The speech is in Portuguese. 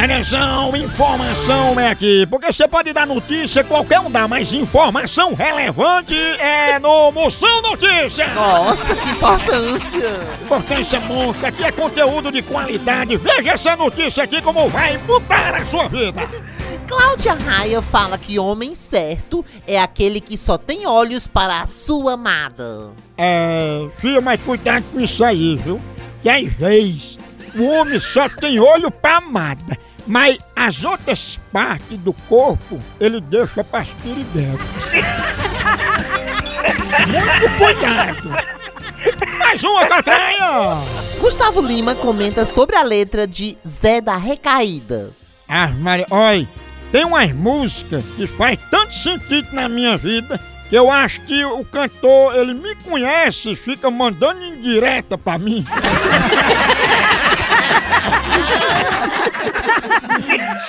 Atenção, informação é aqui, porque você pode dar notícia, qualquer um dá, mas informação relevante é no Moção Notícia. Nossa, que importância! Importância monstro, aqui é conteúdo de qualidade. Veja essa notícia aqui como vai mudar a sua vida. Cláudia Raia fala que homem certo é aquele que só tem olhos para a sua amada. É, filha, mas cuidado com isso aí, viu? Que às vezes o homem só tem olho pra amada, mas as outras partes do corpo ele deixa para as piriguetas. Muito cuidado! Mais uma catraia! Gustavo Lima comenta sobre a letra de Zé da Recaída. Ah, Maria, olha, tem umas músicas que faz tanto sentido na minha vida que eu acho que o cantor, ele me conhece e fica mandando indireta pra mim.